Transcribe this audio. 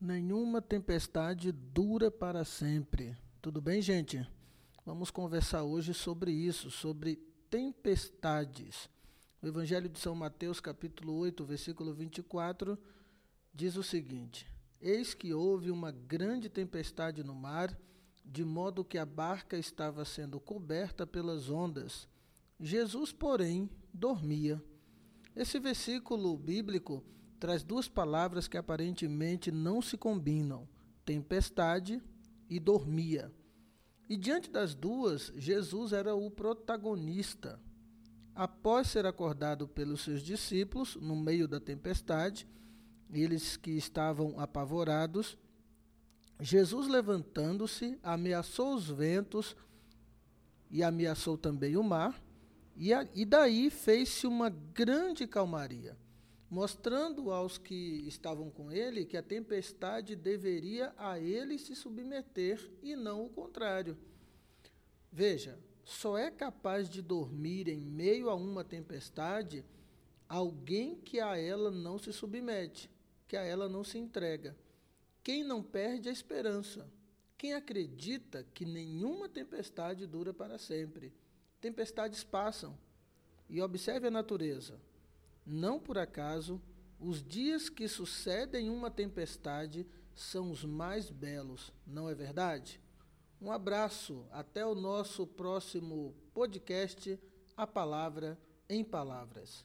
Nenhuma tempestade dura para sempre. Tudo bem, gente? Vamos conversar hoje sobre isso, sobre tempestades. O Evangelho de São Mateus, capítulo 8, versículo 24, diz o seguinte: Eis que houve uma grande tempestade no mar, de modo que a barca estava sendo coberta pelas ondas. Jesus, porém, dormia. Esse versículo bíblico traz duas palavras que aparentemente não se combinam: tempestade e dormia. E diante das duas, Jesus era o protagonista. Após ser acordado pelos seus discípulos no meio da tempestade, eles que estavam apavorados, Jesus levantando-se, ameaçou os ventos e ameaçou também o mar, e, a, e daí fez-se uma grande calmaria mostrando aos que estavam com ele que a tempestade deveria a ele se submeter e não o contrário. Veja, só é capaz de dormir em meio a uma tempestade alguém que a ela não se submete, que a ela não se entrega. Quem não perde a esperança, quem acredita que nenhuma tempestade dura para sempre. Tempestades passam. E observe a natureza. Não por acaso, os dias que sucedem uma tempestade são os mais belos, não é verdade? Um abraço, até o nosso próximo podcast, A Palavra em Palavras.